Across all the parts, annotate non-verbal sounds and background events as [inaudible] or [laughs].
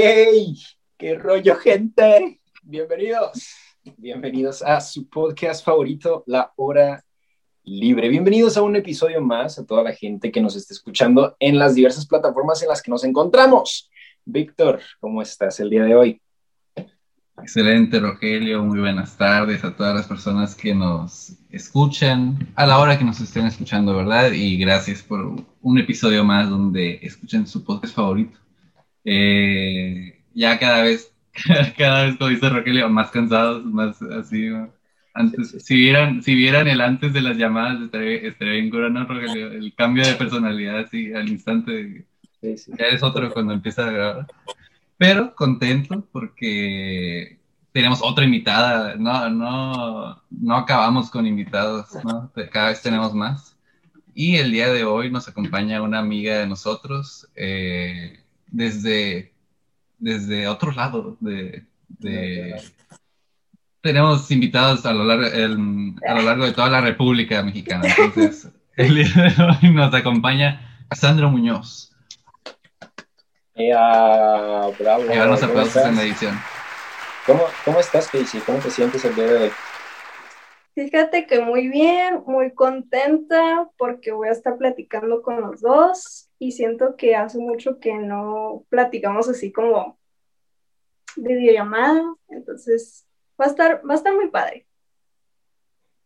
¡Hey! ¡Qué rollo, gente! Bienvenidos, bienvenidos a su podcast favorito, La Hora Libre. Bienvenidos a un episodio más a toda la gente que nos está escuchando en las diversas plataformas en las que nos encontramos. Víctor, ¿cómo estás el día de hoy? Excelente, Rogelio. Muy buenas tardes a todas las personas que nos escuchan a la hora que nos estén escuchando, ¿verdad? Y gracias por un episodio más donde escuchen su podcast favorito. Eh, ya cada vez, [laughs] cada vez, como dice Rogelio, más cansados, más así. Antes, si vieran, si vieran el antes de las llamadas, estaría, bien curado, Rogelio? El cambio de personalidad así al instante. Ya es otro cuando empieza a grabar. Pero contento porque tenemos otra invitada. No, no, no acabamos con invitados, ¿no? Cada vez tenemos más. Y el día de hoy nos acompaña una amiga de nosotros. Eh, desde, desde otro lado de, tenemos invitados a lo, largo, a lo largo de toda la República Mexicana. Entonces, [laughs] el día de hoy nos acompaña Sandra Muñoz. bravo, Llevarnos aplausos en la edición. ¿Cómo, ¿Cómo estás, Casey? ¿Cómo te sientes el día de hoy? Fíjate que muy bien, muy contenta porque voy a estar platicando con los dos y siento que hace mucho que no platicamos así como de videollamada, entonces va a estar, va a estar muy padre.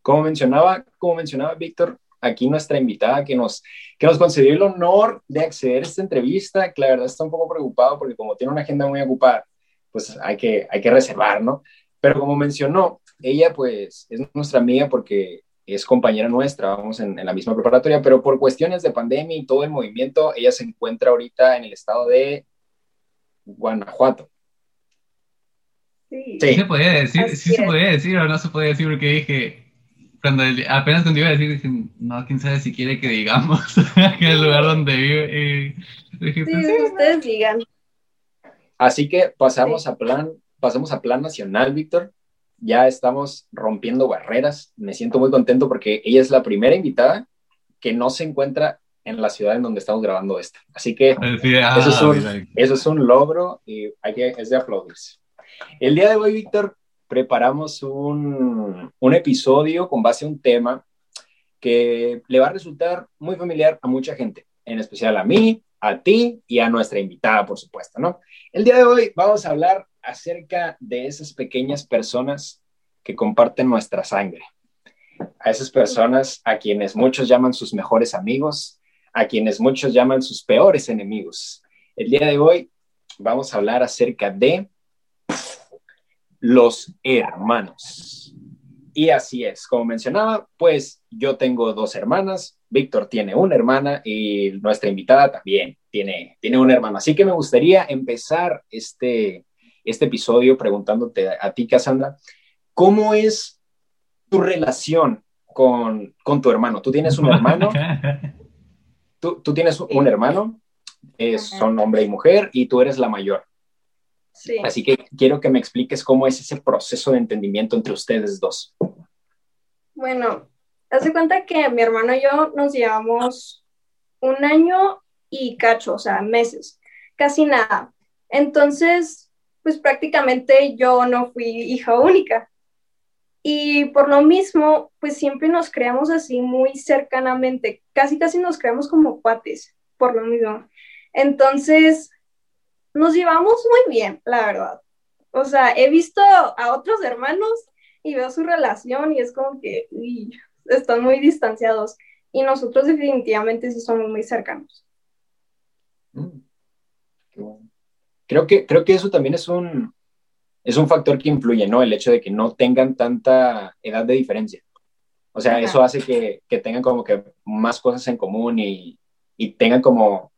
Como mencionaba, como mencionaba Víctor, aquí nuestra invitada que nos, que nos concedió el honor de acceder a esta entrevista, que la verdad está un poco preocupado porque como tiene una agenda muy ocupada, pues hay que, hay que reservar, ¿no? Pero como mencionó, ella pues es nuestra amiga porque es compañera nuestra, vamos en, la misma preparatoria, pero por cuestiones de pandemia y todo el movimiento, ella se encuentra ahorita en el estado de Guanajuato. Sí, sí. se podía decir, sí se podía decir o no se podía decir porque dije, cuando apenas cuando iba a decir, dije, no, quién sabe si quiere que digamos [laughs] que el lugar donde vive. dije, pues sí, ustedes digan. Así que pasamos a plan pasamos a plan nacional, Víctor. Ya estamos rompiendo barreras. Me siento muy contento porque ella es la primera invitada que no se encuentra en la ciudad en donde estamos grabando esto. Así que ah, eso, es un, logro y hay que, es de aplaudirse. El día de hoy, Víctor, preparamos un, un episodio con base a un tema que le va a resultar muy familiar a mucha gente, en especial a mí, a ti y a nuestra invitada, por supuesto, ¿no? El día de hoy vamos a hablar acerca de esas pequeñas personas que comparten nuestra sangre. A esas personas a quienes muchos llaman sus mejores amigos, a quienes muchos llaman sus peores enemigos. El día de hoy vamos a hablar acerca de los hermanos. Y así es, como mencionaba, pues yo tengo dos hermanas, Víctor tiene una hermana y nuestra invitada también tiene, tiene una hermana. Así que me gustaría empezar este, este episodio preguntándote a, ti, Cassandra, ¿cómo es tu relación con, tu hermano? ¿Tú tienes un hermano? [laughs] ¿Tú, tienes un hermano? son hombre y mujer y tú eres la mayor. Sí. Así que quiero que me expliques cómo es ese proceso de entendimiento entre ustedes dos. Bueno, hace cuenta que mi hermano y yo nos llevamos un año y cacho, o sea, meses, casi nada. Entonces, pues prácticamente yo no fui hija única. Y por lo mismo, pues siempre nos creamos así muy cercanamente, casi casi nos creamos como cuates, por lo mismo. Entonces, nos llevamos muy bien, la verdad. O sea, he visto a otros hermanos y veo su relación y es como que están muy distanciados. Y nosotros definitivamente sí somos muy cercanos. Mm, Creo que, creo que eso también es un, es un factor que influye, ¿no? El hecho de que no tengan tanta edad de diferencia. O sea, eso hace que, que, tengan como que más cosas en común y, y, tengan como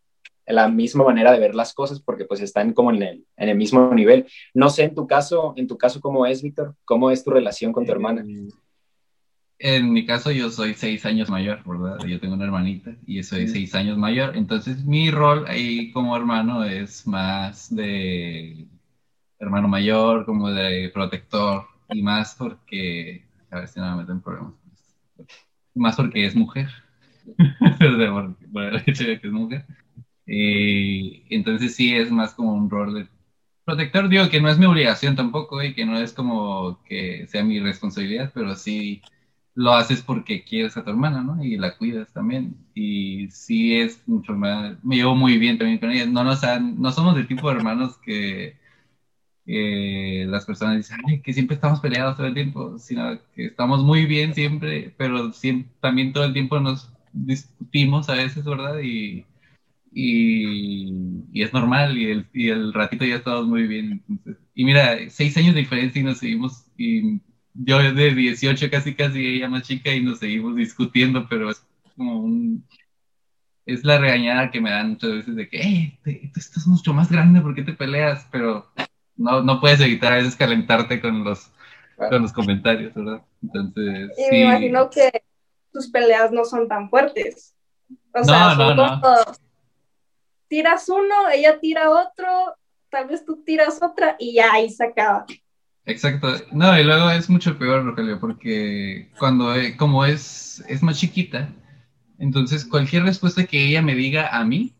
la misma manera de ver las cosas porque pues están como en el, en el mismo nivel. No sé en tu caso, en tu caso, ¿cómo es, Víctor? ¿Cómo es tu relación con tu hermana? Eh, en mi caso, yo soy seis años mayor, ¿verdad? Yo tengo una hermanita y soy seis años mayor. Entonces, mi rol ahí como hermano es más de hermano mayor, como de protector y más porque, a ver si no me meten problemas. Más porque es mujer. [laughs] por, el hecho de que es mujer. entonces, sí es más como un rol de protector, digo que no es mi obligación tampoco y que no es como que sea mi responsabilidad, pero sí lo haces porque quieres a tu hermana, ¿no? Y la cuidas también. Y sí es mucho más, me llevo muy bien también con ella. No, nos no somos del tipo de hermanos que las personas dicen, que siempre estamos peleados todo el tiempo, sino que estamos muy bien siempre, pero también todo el tiempo nos discutimos a veces, ¿verdad? Y, y, es normal y el, y el, ratito ya estamos muy bien. y mira, seis años de diferencia y nos seguimos, y yo de 18 casi casi, ella más chica y nos seguimos discutiendo, pero es como un... Es la regañada que me dan muchas veces de que, hey, tú estás mucho más grande, ¿por qué te peleas? Pero no, no puedes evitar a veces calentarte con los, con los comentarios, ¿verdad? Entonces. Y me imagino que tus peleas no son tan fuertes. O sea, son como tiras uno, ella tira otro, tal vez tú tiras otra y ya ahí se acaba. Exacto. No, y luego es mucho peor, Rogelio, porque cuando, eh, como es, es más chiquita, entonces cualquier respuesta que ella me diga a mí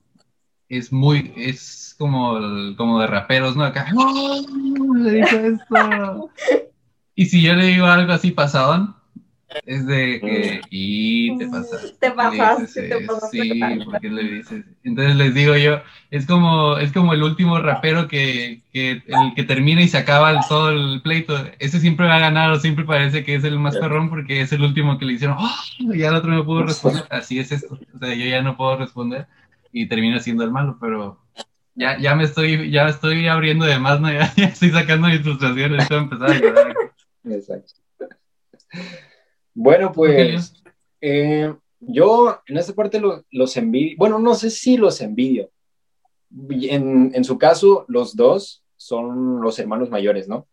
es muy, es como, como de raperos, ¿no? Acá, Le dijo esto. [laughs] y si yo le digo algo así pasadón, es de que, y te pasa. Te pasaste, te pasaste. Sí, porque le dices. Entonces les digo yo, es como, es como el último rapero que, que el que termina y se acaba todo el pleito. Ese siempre va a ganar o siempre parece que es el más perrón porque es el último que le hicieron, ¡oh! Y el otro no pudo responder. Así es esto. O sea, yo ya no puedo responder y termino siendo el malo, pero ya, ya me estoy, ya estoy abriendo de más, ¿no? [laughs] Ya, estoy sacando mis frustraciones, estoy empezando a llorar. Exacto. Bueno, pues eh, yo en esta parte los envidio, bueno, no sé si los envidio. En, en, su caso, los dos son los hermanos mayores, ¿no?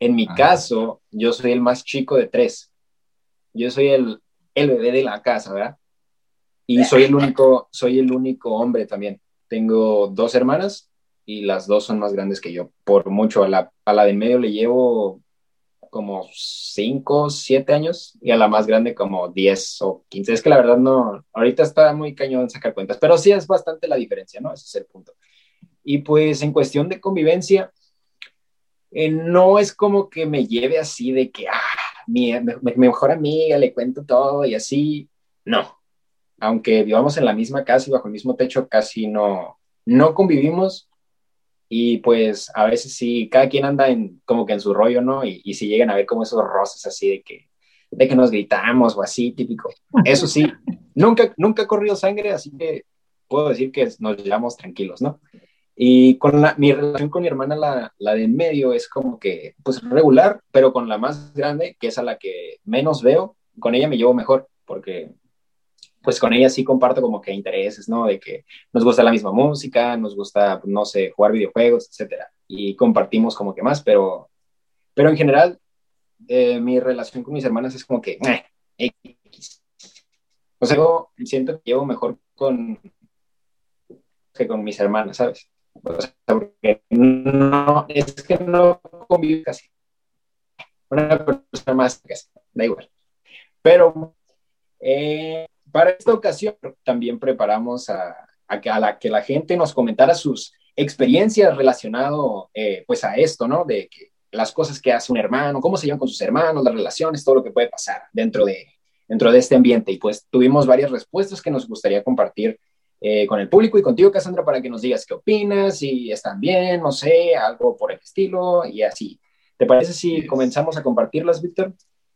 En mi caso, yo soy el más chico de tres. Yo soy el, el bebé de la casa, ¿verdad? Y soy el único, soy el único hombre también. Tengo dos hermanas y las dos son más grandes que yo, por mucho. A la, a la de medio le llevo como cinco, siete años y a la más grande como 10 o 15. Es que la verdad no, ahorita está muy cañón sacar cuentas, pero sí es bastante la diferencia, ¿no? Ese es el punto. Y pues en cuestión de convivencia, eh, no es como que me lleve así de que, ah, mi, mi mejor amiga, le cuento todo y así. No, aunque vivamos en la misma casa y bajo el mismo techo, casi no, no convivimos. Y pues a veces sí, cada quien anda en, como que en su rollo, ¿no? Y, y si llegan a ver como esos roces así de que, de que nos gritamos o así, típico. Eso sí, [laughs] nunca, nunca ha corrido sangre, así que puedo decir que nos llevamos tranquilos, ¿no? Y con la, mi relación con mi hermana, la, la de en medio, es como que, pues regular, pero con la más grande, que es a la que menos veo, con ella me llevo mejor, porque pues con ella sí comparto como que intereses, ¿no? De que nos gusta la misma música, nos gusta, no sé, jugar videojuegos, etcétera. Y compartimos como que más, pero, pero en general, eh, mi relación con mis hermanas es como que, X. O sea, yo siento que llevo mejor con que con mis hermanas, ¿sabes? O sea, porque no, es que no convivo casi. Una persona más, da igual. Pero eh, para esta ocasión también preparamos a, a, la, que la gente nos comentara sus experiencias relacionado eh, pues a esto, ¿no? De que las cosas que hace un hermano, cómo se llevan con sus hermanos, las relaciones, todo lo que puede pasar dentro de, dentro de este ambiente. Y pues tuvimos varias respuestas que nos gustaría compartir eh, con el público y contigo, Cassandra, para que nos digas qué opinas, si están bien, no sé, algo por el estilo y así. ¿Te parece si comenzamos a compartirlas, Víctor?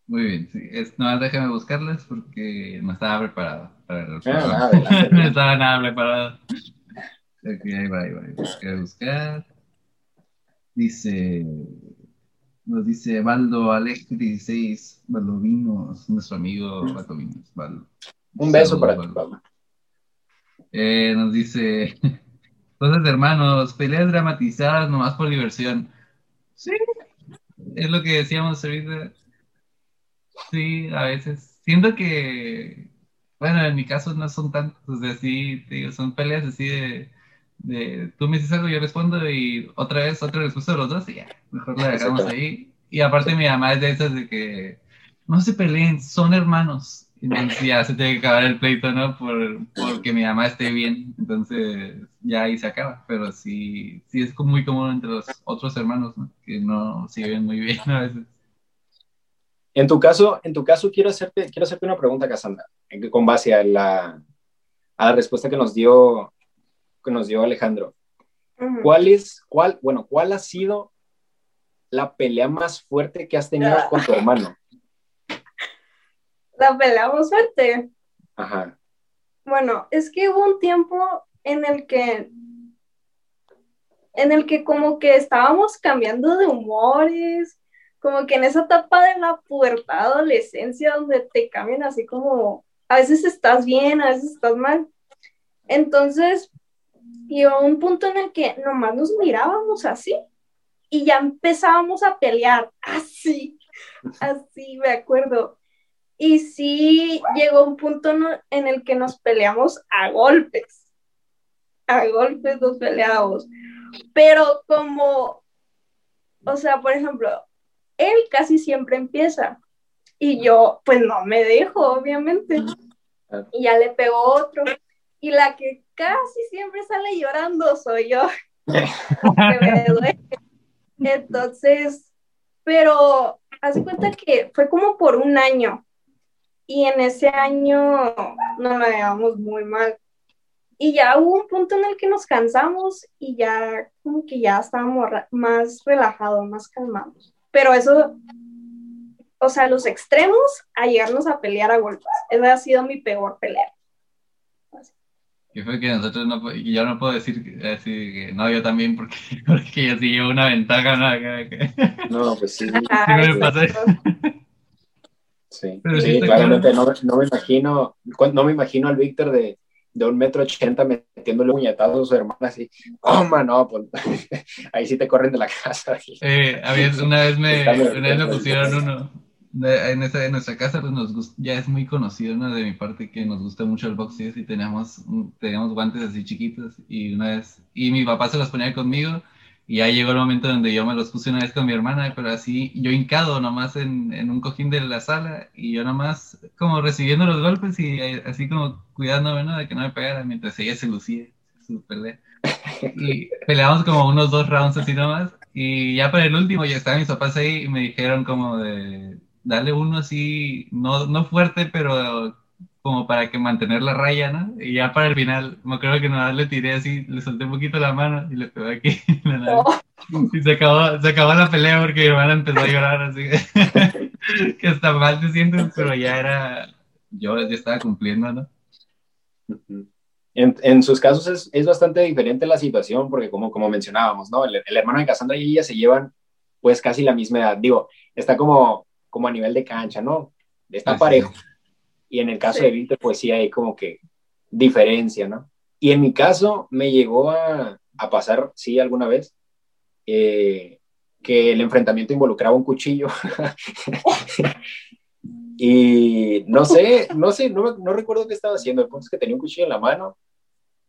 Muy bien, sí. Es, no, déjame buscarlas porque no estaba preparado para el ah, [laughs] no estaba nada preparado. Ok, ahí va, ahí va. A buscar. Dice, nos dice Valdo Alex 16, Valdovinos, nuestro amigo Valdovinos. Valdo. Un beso para ti, Valdo. Eh, nos dice, [laughs] cosas de hermanos, peleas dramatizadas nomás por diversión. Sí, es lo que decíamos ahorita Sí, a veces. Siento que, bueno, en mi caso no son tantos, o sea, sí, digo, son peleas así de, de, tú me dices algo, yo respondo y otra vez, otra respuesta de los dos y ya, mejor la dejamos ahí. Y aparte mi mamá es de esas de que no se peleen, son hermanos. Entonces ya se tiene que acabar el pleito, ¿no? Por, porque mi mamá esté bien. Entonces ya ahí se acaba. Pero sí, sí es muy común entre los otros hermanos, ¿no? Que no se ven muy bien a veces. En tu caso, en tu caso quiero hacerte, quiero hacerte una pregunta, Cassandra, con base a la, a la respuesta que nos dio, que nos dio Alejandro. ¿Cuál es, cuál, bueno, cuál ha sido la pelea más fuerte que has tenido con tu hermano? La pelea más fuerte. Ajá. Bueno, es que hubo un tiempo en el que en el que como que estábamos cambiando de humores, como que en esa etapa de la pubertad, adolescencia, donde te cambian así como, a veces estás bien, a veces estás mal. Entonces, llegó un punto en el que nomás nos mirábamos así y ya empezábamos a pelear, [laughs] así, así, me acuerdo. Y sí, llegó un punto en el que nos peleamos a golpes, a golpes nos peleábamos, pero como, o sea, por ejemplo, él casi siempre empieza y yo pues no me dejo, obviamente. Y ya le pegó otro. Y la que casi siempre sale llorando soy yo. [laughs] Entonces, pero hace cuenta que fue como por un año. Y en ese año nos la llevamos muy mal. Y ya hubo un punto en el que nos cansamos y ya como que ya estábamos más relajados, más calmados pero eso, o sea, los extremos a llegarnos a pelear a golpes. Esa ha sido mi peor pelea. Que fue que nosotros no, yo no puedo decir que no, yo también, porque, [laughs] porque yo sí llevo una ventaja, ¿no? No, pues sí. sí, sí, sí claramente no, no, me imagino, no me imagino al Víctor de, de un metro ochenta metiéndole puñetazos a su hermana así, oh, no, pues [laughs] ahí sí te corren de la casa. Eh, una vez me, una vez me pusieron uno, en, esa, en nuestra casa pues nos ya es muy conocido ¿no? de mi parte que nos gusta mucho el boxeo y teníamos, teníamos guantes así chiquitos y una vez, y mi papá se los ponía conmigo y ya llegó el momento donde yo me los puse una vez con mi hermana, pero así yo hincado nomás en, en un cojín de la sala y yo nomás como recibiendo los golpes y así como cuidándome ¿no? de que no me pegara mientras ella se lucía su pelea. Y peleamos como unos dos rounds así nomás y ya para el último ya estaban mis papás ahí y me dijeron como de darle uno así, no, no fuerte, pero como para que mantener la raya, ¿no? Y ya para el final, me acuerdo que nada le tiré así, le solté un poquito la mano y le pegó aquí [laughs] oh. Y se acabó, se acabó la pelea porque mi hermana empezó a llorar, así que, [laughs] que hasta mal se siente, pero ya era, yo ya estaba cumpliendo, ¿no? En, en sus casos es, es, bastante diferente la situación porque como, como mencionábamos, ¿no? El, el, hermano de Cassandra y ella se llevan pues casi la misma edad. Digo, está como, como a nivel de cancha, ¿no? Está parejo. Y en el caso de Víctor, pues sí hay como que diferencia, ¿no? Y en mi caso me llegó a, a pasar, sí, alguna vez, eh, que el enfrentamiento involucraba un cuchillo. [laughs] y no sé, no sé, no, no, recuerdo qué estaba haciendo. El punto es que tenía un cuchillo en la mano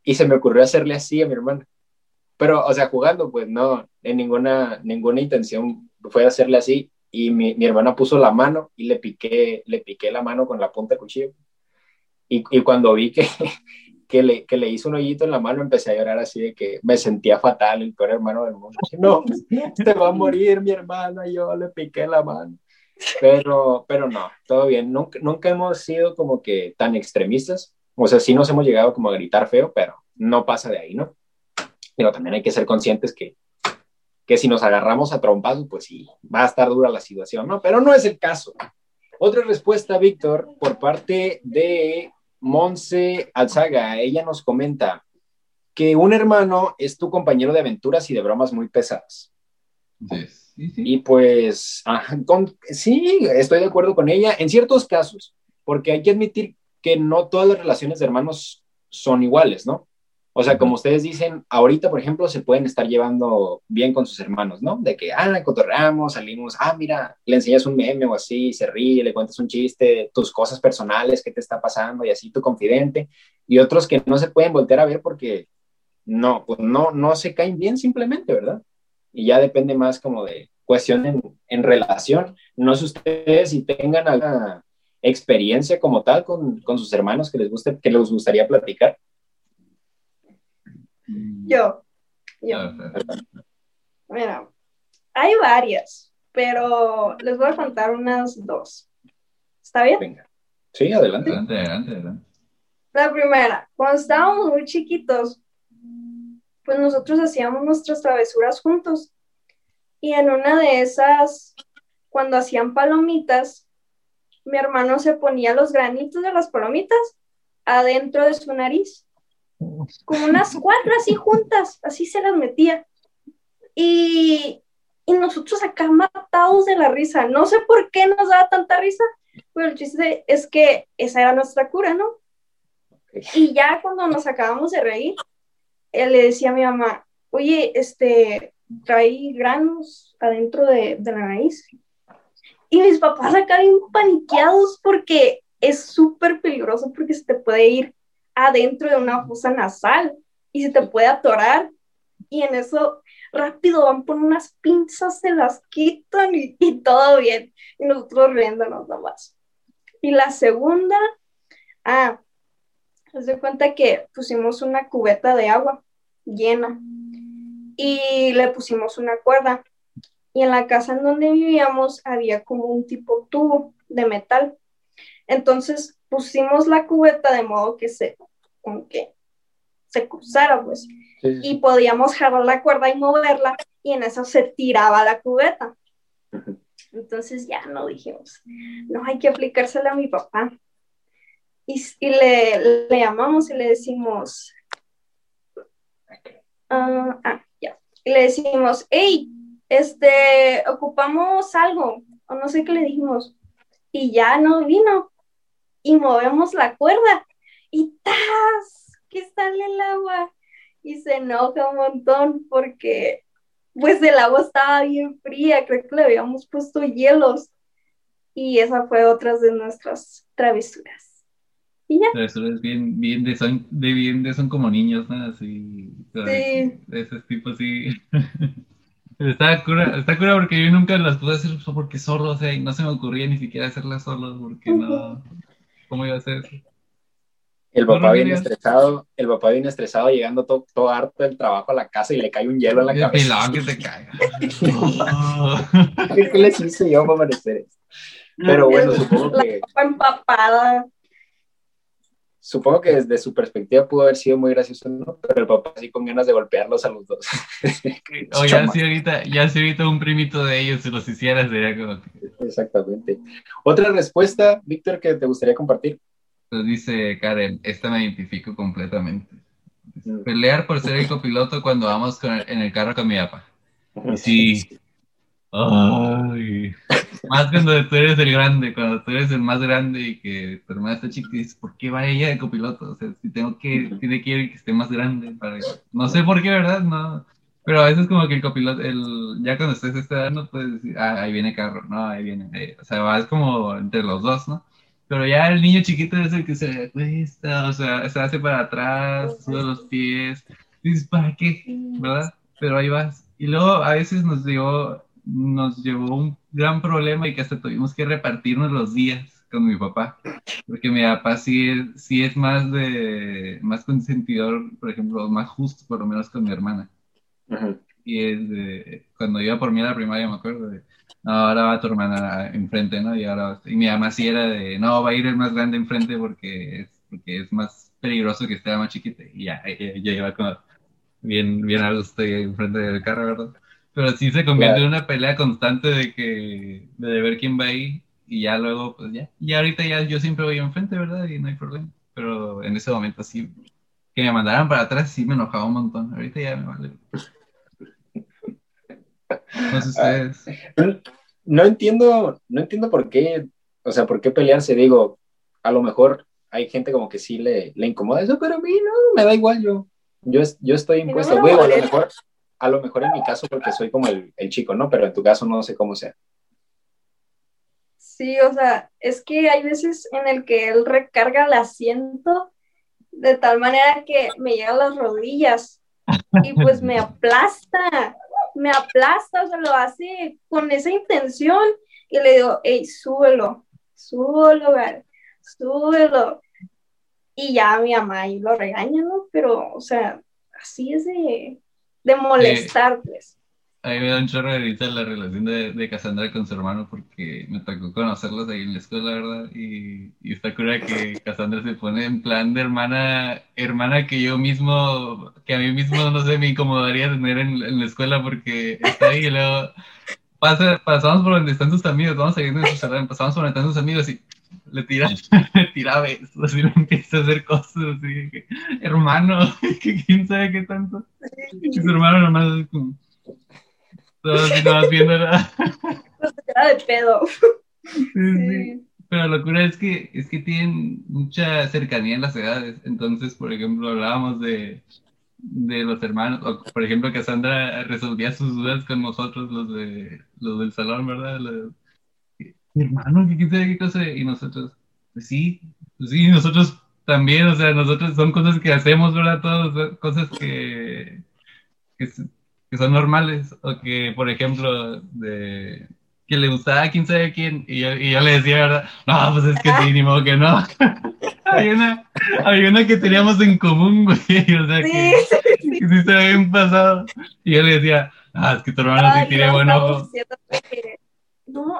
y se me ocurrió hacerle así a mi hermano. Pero, o sea, jugando, pues no, en ninguna, ninguna intención fue hacerle así y mi, mi, hermana puso la mano y le piqué, le piqué la mano con la punta de cuchillo. Y, y cuando vi que, [laughs] que, le, que le hizo un hoyito en la mano, empecé a llorar así de que me sentía fatal, el peor hermano del mundo. [laughs] No, te va a morir mi hermana, yo le piqué la mano. Pero, pero no, todo bien. Nunca, nunca hemos sido como que tan extremistas. O sea, sí nos hemos llegado como a gritar feo, pero no pasa de ahí, ¿no? Pero también hay que ser conscientes que que si nos agarramos a trompados, pues sí, va a estar dura la situación, ¿no? Pero no es el caso. Otra respuesta, Víctor, por parte de Monse Alzaga. Ella nos comenta que un hermano es tu compañero de aventuras y de bromas muy pesadas. Sí, sí, Y pues, sí, estoy de acuerdo con ella en ciertos casos, porque hay que admitir que no todas las relaciones de hermanos son iguales, ¿no? O sea, como ustedes dicen, ahorita, por ejemplo, se pueden estar llevando bien con sus hermanos, ¿no? De que, ah, cotorreamos, salimos, ah, mira, le enseñas un meme o así, se ríe, le cuentas un chiste, tus cosas personales, qué te está pasando y así tu confidente. Y otros que no se pueden voltear a ver porque no, pues no, no se caen bien simplemente, ¿verdad? Y ya depende más como de cuestión en, en relación. No sé ustedes si tengan alguna experiencia como tal con, sus hermanos que les, guste, que les gustaría platicar? Yo, yo. Bueno, hay varias, pero les voy a contar unas dos. ¿Está bien? Venga. Sí, adelante. Adelante, adelante, adelante. La primera, cuando estábamos muy chiquitos, pues nosotros hacíamos nuestras travesuras juntos. Y en una de esas, cuando hacían palomitas, mi hermano se ponía los granitos de las palomitas adentro de su nariz, como unas cuatro así juntas, así se las metía. Y, y nosotros acá matados de la risa. No sé por qué nos daba tanta risa, pero el chiste es que esa era nuestra cura, ¿no? Y ya cuando nos acabamos de reír, él le decía a mi mamá, oye, este, trae granos adentro de, la nariz. Y mis papás acá bien paniqueados porque es súper peligroso porque se te puede ir adentro de una fosa nasal y se te puede atorar. Y en eso rápido van por unas pinzas, se las quitan y, todo bien. Y nosotros riéndonos nomás. Y la segunda, ah, se cuenta que pusimos una cubeta de agua llena y le pusimos una cuerda. Y en la casa en donde vivíamos había como un tipo tubo de metal. Entonces pusimos la cubeta de modo que se, como que se cruzara, pues. Y podíamos jalar la cuerda y moverla, y en eso se tiraba la cubeta. Entonces ya no dijimos, no hay que aplicársela a mi papá. Y, le, le, llamamos y le decimos, ah, ah, ya, y le decimos, hey, este, ocupamos algo, o no sé qué le dijimos, y ya no vino, y movemos la cuerda, y ¡tas! que sale el agua, y se enoja un montón porque, pues, el agua estaba bien fría, creo que le habíamos puesto hielos, y esa fue otra de nuestras travesuras. Y ya. Eso es bien, bien de son, de bien de son como niños, ¿no? Así. Sí. De ese tipo, sí. [laughs] está cura, está cura porque yo nunca las pude hacer porque solo, o sea, y no se me ocurría ni siquiera hacerlas solo, porque no. ¿Cómo iba a hacer eso? El papá viene estresado, el papá viene estresado llegando todo, todo, harto del trabajo a la casa y le cae un hielo en la y cabeza. que te caiga. ¿Qué, [laughs] ¿Qué les hice yo para merecer eso? Pero bueno, supongo que. La empapada supongo que desde su perspectiva pudo haber sido muy gracioso, ¿no? Pero el papá sí con ganas de golpearlos a los dos. [laughs] o ya si ahorita, ya si ahorita un primito de ellos se los hiciera, sería como Exactamente. Otra respuesta, Víctor, que te gustaría compartir. Pues dice Karen, esta me identifico completamente. Mm. Pelear por ser el [laughs] copiloto cuando vamos en el carro con mi papá. sí. [laughs] Ay. Más cuando tú eres el grande, cuando tú eres el más grande y que tu hermana está chica, dices, ¿por qué va ella de copiloto? O sea, si tengo que, tiene que ir que esté más grande para No sé por qué, ¿verdad? No. Pero a veces como que el copiloto, el, ya cuando estés esta edad no puedes decir, ah, ahí viene carro, no, ahí viene. o sea, vas como entre los dos, ¿no? Pero ya el niño chiquito es el que se cuesta, o sea, se hace para atrás, sube los pies. Dices, ¿para qué? ¿Verdad? Pero ahí vas. Y luego a veces nos dio nos llevó un gran problema y que hasta tuvimos que repartirnos los días con mi papá, porque mi papá sí es, sí es más de, más consentidor, por ejemplo, más justo por lo menos con mi hermana. Y es de, cuando iba por mí a la primaria me acuerdo de, no, ahora va tu hermana enfrente, ¿no? Y ahora, y mi mamá sí era de, no, va a ir el más grande enfrente porque es, porque es más peligroso que esté más chiquita. Y ya, yo iba como bien, bien a gusto enfrente del carro, ¿verdad? Pero sí se convierte en una pelea constante de que de ver quién va ahí y ya luego, pues ya. Y ahorita ya yo siempre voy enfrente, ¿verdad? Y no hay problema. Pero en ese momento sí, que me mandaran para atrás sí me enojaba un montón. Ahorita ya me vale. No sé ustedes. No entiendo, no entiendo por qué, o sea, por qué pelearse. Digo, a lo mejor hay gente como que sí le, le incomoda eso, pero a mí no, me da igual. Yo, yo, yo estoy impuesto. No a lo mejor a lo mejor en mi caso porque soy como el, chico, ¿no? Pero en tu caso no sé cómo sea. Sí, o sea, es que hay veces en el que él recarga el asiento de tal manera que me llega a las rodillas y pues me aplasta, me aplasta, o sea, lo hace con esa intención y le digo, hey, súbelo, súbelo, güey, súbelo. Y ya mi mamá ahí lo regaña, ¿no? Pero, o sea, así es de, de molestar, pues. A mí me da un chorro de risa la relación de, de Cassandra con su hermano porque me tocó conocerlos ahí en la escuela, ¿verdad? Y, está cura que Cassandra se pone en plan de hermana, hermana que yo mismo, que a mí mismo, no sé, me incomodaría tener en, la escuela porque está ahí y luego pasa, pasamos por donde están sus amigos, vamos saliendo de su salón, pasamos por donde están sus amigos y le tira, [laughs] le tira besos, así le empieza a hacer cosas así, que, hermano, [laughs] que quién sabe qué tanto. Y su hermano nomás es como todos así nomás viendo la... [laughs] Era de pedo. Sí, sí. Pero la locura es que, es que tienen mucha cercanía en las edades. Entonces, por ejemplo, hablábamos de, de los hermanos, o por ejemplo, Cassandra resolvía sus dudas con nosotros, los de los del salón, ¿verdad? Los- mi hermano, ¿qué quién sabe qué cosa? Y nosotros, pues sí, pues sí, nosotros también, o sea, nosotros son cosas que hacemos, ¿verdad? Todos, son cosas que, que, que son normales, o que, por ejemplo, de que le gustaba quién sabe quién, y yo, y yo le decía, ¿verdad? No, pues es que sí, ni modo que no. [laughs] Hay una, había una que teníamos en común, güey, [laughs] o sea, Sí, que, sí, que sí se había pasado. Y yo le decía, ah, es que tu hermano sí tiene no, buen ojo. que- No,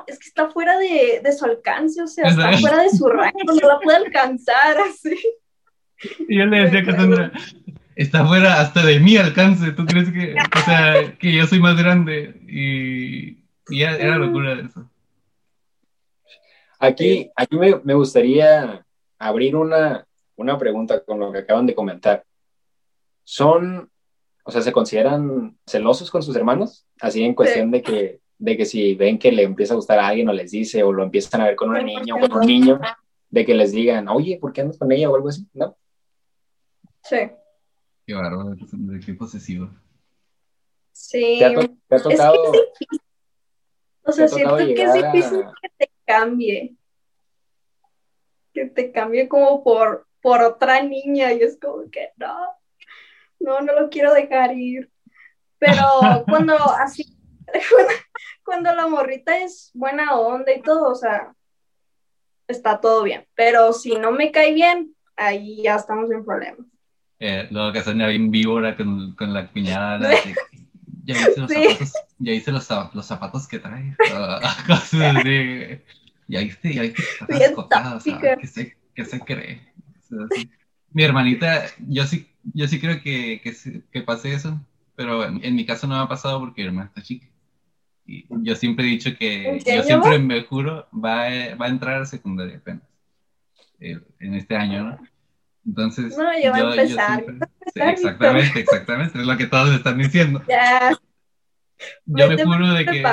es que está fuera de, de su alcance, o sea, está fuera de su rango, no la puede alcanzar, así. Y yo le decía a Cassandra, está fuera hasta de mi alcance, ¿tú crees que, o sea, que yo soy más grande? Y, y ya era locura eso. Aquí, aquí me, me gustaría abrir una, una pregunta con lo que acaban de comentar. ¿Son, o sea, se consideran celosos con sus hermanos? Así en cuestión de que, de que si ven que le empieza a gustar a alguien o les dice, o lo empiezan a ver con una niña o con un niño, de que les digan, oye, ¿por qué andas con ella o algo así? ¿No? Sí, Qué bárbaro, qué posesivo. sí. ¿Te ha, to- te ha Es que tocado? es difícil. O sea, ¿Te ha tocado siento que es llegar a- difícil que te cambie. Que te cambie como por, por otra niña y es como que no, no, no lo quiero dejar ir. Pero [laughs] cuando así, [laughs] cuando, cuando la morrita es buena onda y todo, o sea, está todo bien. Pero si no me cae bien, ahí ya estamos en problemas. Eh, luego Cassandra bien víbora con, con la cuñada, la [laughs] de, ya hice los Sí. zapatos, ya hice los, los zapatos que trae, Ah, [laughs] cosas así. Ya viste, ya que Bien o sea, tóxica. ¿qué se, qué se cree? O sea, sí. Mi hermanita, yo sí, yo sí creo que, que, que pase eso, pero en, en mi caso no me ha pasado porque mi hermana está chica. Y yo siempre he dicho que, ¿En qué yo siempre me juro, va, a- va a entrar a secundaria apenas, eh, en este año, ¿no? Entonces, No, va a empezar. siempre- sí, exactamente, exactamente, es lo que todos están diciendo. Ya, Yo me juro de que...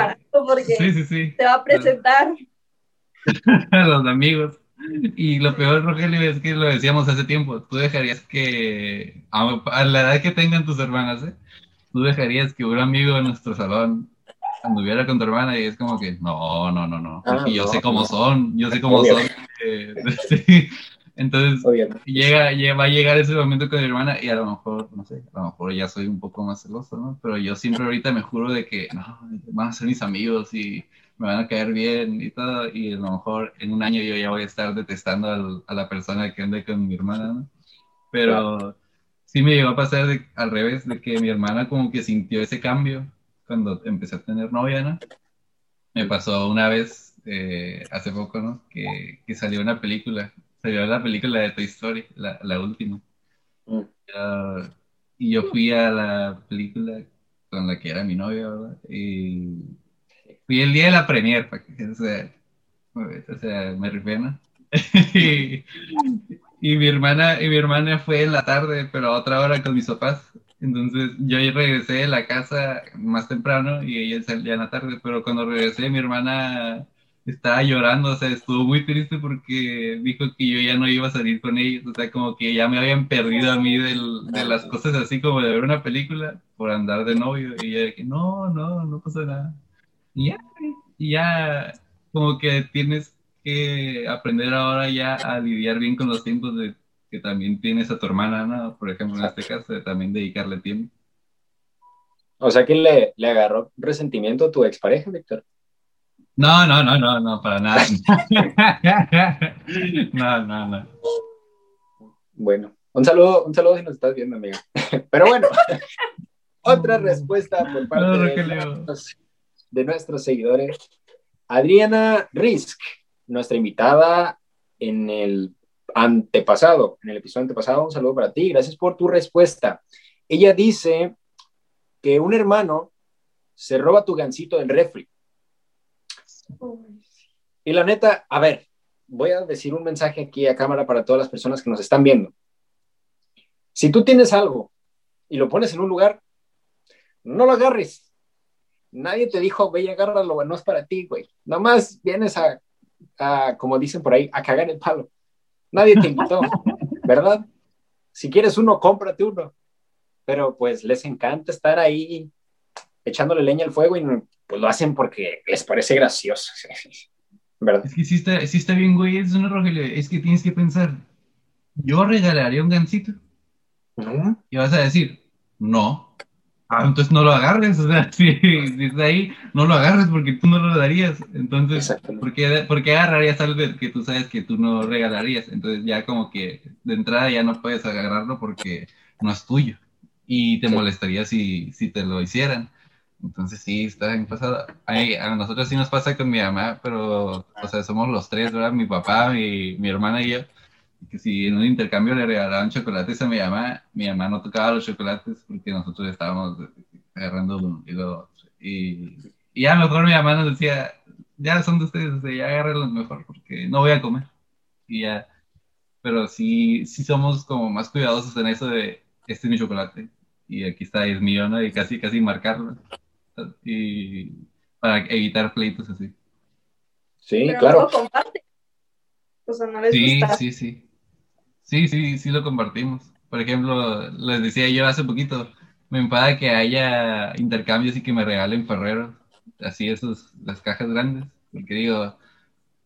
Sí, sí, sí. te va a presentar. [laughs] a los amigos. Y lo peor, Rogelio, es que lo decíamos hace tiempo. Tú dejarías que, a, a la edad que tengan tus hermanas, ¿eh? Tú dejarías que un amigo de nuestro salón anduviera con tu hermana y es como que, no, no, no, no. Ah, y yo no, sé cómo no. son, yo sé cómo Obvio. son. eh, [laughs] sí. Entonces, llega, llega- va a llegar ese momento con mi hermana y a lo mejor, no sé, a lo mejor ya soy un poco más celoso, ¿no? Pero yo siempre ahorita me juro de que, no, van a ser mis amigos y me van a caer bien y todo, y a lo mejor en un año yo ya voy a estar detestando al- a la persona que anda con mi hermana, ¿no? Pero sí me llegó a pasar de- al revés, de que mi hermana como que sintió ese cambio cuando empecé a tener novia, ¿no? Me pasó una vez, eh, hace poco, ¿no? Que, que salió una película, salió la película de Toy Story, la, la última. Mm. Ah, y yo fui a la película con la que era mi novia, ¿verdad? Y fui el día de la premier, para que, o sea, o sea, me ¿no? [laughs] y, y mi hermana, y mi hermana fue en la tarde, pero a otra hora con mis papás. Entonces yo regresé de la casa más temprano y ella salía en la tarde, pero cuando regresé mi hermana estaba llorando, o sea, estuvo muy triste porque dijo que yo ya no iba a salir con ellos, o sea, como que ya me habían perdido a mí del- de las cosas así como de ver una película por andar de novio y ella que no, no, no pasa nada. Y ya, y ya como que tienes que aprender ahora ya a lidiar bien con los tiempos de que también tienes a tu hermana, ¿no? Por ejemplo, en este caso, de también dedicarle tiempo. O sea que le, le agarró resentimiento a tu expareja, Víctor. No, no, no, no, no, para nada. [laughs] no, no, no. Bueno, un saludo, un saludo si nos estás viendo, amiga. [laughs] Pero bueno, [laughs] otra respuesta por parte No, de, Rogelio. nuestros, de nuestros seguidores. Adriana Risk, nuestra invitada en el antepasado, en el episodio antepasado, un saludo para ti, gracias por tu respuesta. Ella dice que un hermano se roba tu gancito del refri. Y la neta, a ver, voy a decir un mensaje aquí a cámara para todas las personas que nos están viendo. Si tú tienes algo y lo pones en un lugar, no lo agarres. Nadie te dijo, ve y agárralo, no es para ti, güey. Nomás vienes a, a, como dicen por ahí, a cagar el palo. Nadie te invitó, ¿verdad? Si quieres uno, cómprate uno. Pero pues les encanta estar ahí echándole leña al fuego y pues lo hacen porque les parece gracioso. ¿Verdad? Es que sí está, sí está bien, güey, es una Rogelio. Es que tienes que pensar, yo regalaría un gancito. ¿No? Y vas a decir, no. Ah, entonces no lo agarres, [laughs] o sea, si, si está ahí, no lo agarres porque tú no lo darías. Entonces. ¿por qué, por qué agarrarías algo que tú sabes que tú no regalarías? Entonces ya como que de entrada ya no puedes agarrarlo porque no es tuyo. Y te Sí. molestaría si, si te lo hicieran. Entonces sí, está bien pasado. Ay, a nosotros sí nos pasa con mi mamá, pero, o sea, somos los tres, ¿verdad? Mi papá, mi, mi hermana y yo. Que si en un intercambio le regalaban chocolates a mi mamá, mi mamá no tocaba los chocolates porque nosotros estábamos agarrando uno y luego otro. Y, y ya mejor mi mamá nos decía, ya son de ustedes, o sea, ya agárrenlos mejor porque no voy a comer. Y ya, pero sí, sí somos como más cuidadosos en eso de, este es mi chocolate y aquí está, es mío, ¿no? Y casi, casi marcarlo. Y para evitar pleitos así. Sí, Pero claro. no lo. O sea, no les Sí, gusta. sí, sí. Sí, sí, sí lo compartimos. Por ejemplo, les decía yo hace poquito, me enfada que haya intercambios y que me regalen Ferreros, así esos, las cajas grandes, porque digo,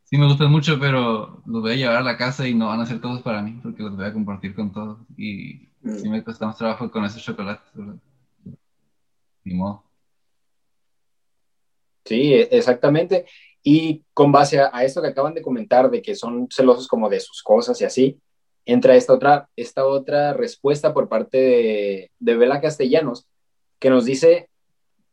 sí me gustan mucho, pero los voy a llevar a la casa y no van a ser todos para mí, porque los voy a compartir con todos. Y sí me cuesta más trabajo con esos chocolates, ¿verdad? Ni modo. Sí, e- exactamente. Y con base a, a esto que acaban de comentar, de que son celosos como de sus cosas y así, entra esta otra, esta otra respuesta por parte de, de Vela Castellanos, que nos dice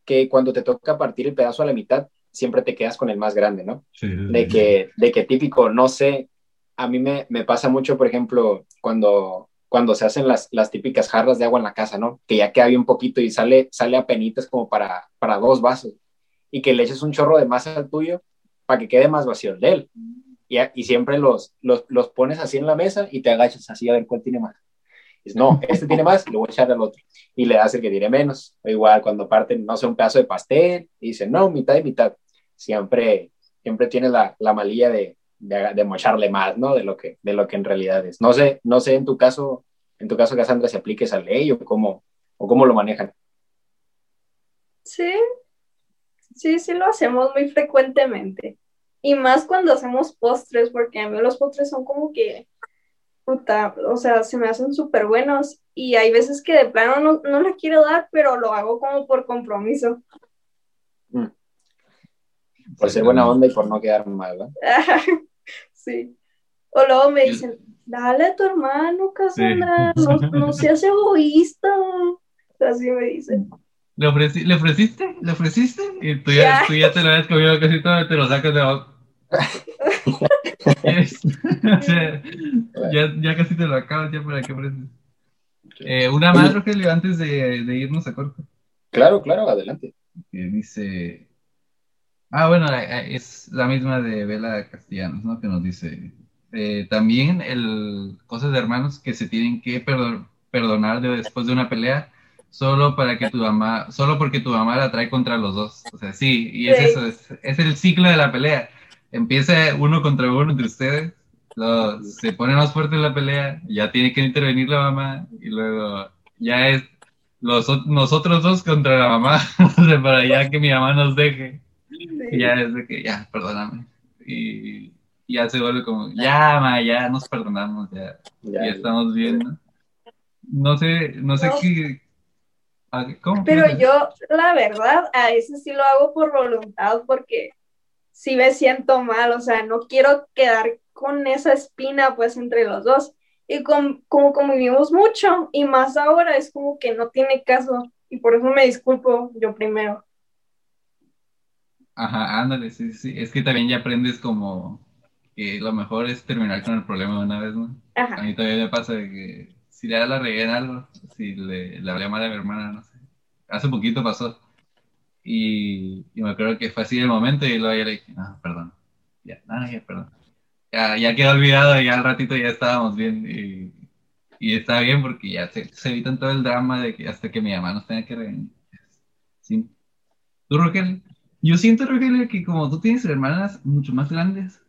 que cuando te toca partir el pedazo a la mitad, siempre te quedas con el más grande, ¿no? De que, de que típico, no sé, a mí me, me pasa mucho, por ejemplo, cuando, cuando se hacen las, las típicas jarras de agua en la casa, ¿no? Que ya queda bien poquito y sale, sale a penitas como para, para dos vasos y que le eches un chorro de masa al tuyo para que quede más vacío el de él. Y, siempre los, los, los, pones así en la mesa y te agachas así a ver cuál tiene más. No, este tiene más, le voy a echar al otro. Y le das el que tiene menos. O igual cuando parten, no sé, un pedazo de pastel y dicen, no, mitad y mitad. Siempre, siempre tienes la, la malilla de, de, mocharle más, ¿no? De lo, que, de lo que en realidad es. No sé, no sé en tu caso, en tu caso, Cassandra, si aplique esa ley o cómo, o cómo lo manejan. Sí, sí, sí lo hacemos muy frecuentemente. Y más cuando hacemos postres, porque a mí los postres son como que, puta, o sea, se me hacen súper buenos. Y hay veces que de plano no, no quiero dar, pero lo hago como por compromiso. Mm. Por ser buena onda y por no quedar mal, ¿verdad? [laughs] sí. O luego me dicen, dale a tu hermano, Cassandra, sí. no, no seas egoísta. Así me dicen. ¿Le, ofreci ¿Le ofreciste? ¿Le ofreciste? Y tú ya, tú ya te lo habías comido casi todo, te lo sacas de abajo. O [laughs] sea, ya, ya, casi te lo acabas, ya para qué ofreces. Eh, una más, Rogelio, antes de, de, irnos a corto. Claro, claro, adelante. Que dice. Ah, bueno, es la misma de Vela Castellanos, ¿no? Que nos dice. Eh, también el cosas de hermanos que se tienen que perdon perdonar de, después de una pelea solo para que tu mamá, solo porque tu mamá la trae contra los dos. O sea, sí, y es sí. eso, es, es, el ciclo de la pelea. Empieza uno contra uno entre ustedes, lo, se pone más fuerte la pelea, ya tiene que intervenir la mamá, y luego ya es los, nosotros dos contra la mamá, [laughs] para ya que mi mamá nos deje. Sí. Y ya es de que, ya, perdóname. Y ya se vuelve como, ya, ma, ya nos perdonamos, ya, ya, ya estamos bien, ¿no? No sé, no sé no. qué, ¿Cómo? Pero yo, la verdad, a veces sí lo hago por voluntad porque sí me siento mal, o sea, no quiero quedar con esa espina pues entre los dos. Y como convivimos mucho y más ahora es como que no tiene caso y por eso me disculpo yo primero. Ajá, ándale, sí, sí. Es que también ya aprendes como que lo mejor es terminar con el problema de una vez, ¿no? A mí todavía me pasa de que si le da la regué en algo, si le, le hablé mal a mi hermana, no sé. Hace poquito pasó. Y, me acuerdo que fue así el momento y luego ya le dije, ah, perdón. Ya, ah, ya, perdón. Ya, ya quedó olvidado y ya al ratito ya estábamos bien. Y, y está bien porque ya se, se evitan todo el drama de que hasta que mi mamá nos tenga que regañar. Sí. ¿Tú, Rogelio? Yo siento, Rogelio, que como tú tienes hermanas mucho más grandes,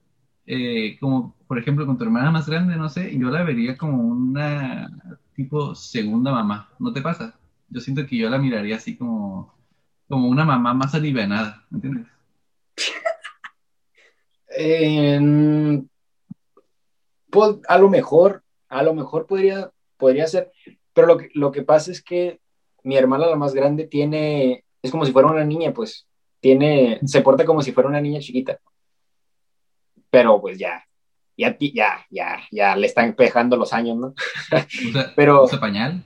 eh, como por ejemplo con tu hermana más grande, no sé, yo la vería como una tipo segunda mamá, ¿no te pasa? Yo siento que yo la miraría así como, como una mamá más alivianada, ¿me entiendes? pues, a lo mejor, a lo mejor podría, podría ser, pero lo que, lo que pasa es que mi hermana la más grande tiene, es como si fuera una niña, pues, tiene, se porta como si fuera una niña chiquita. Pero pues ya, ya, ya, ya, ya le están pejando los años, ¿no? [laughs] Pero, ¿Usa pañal?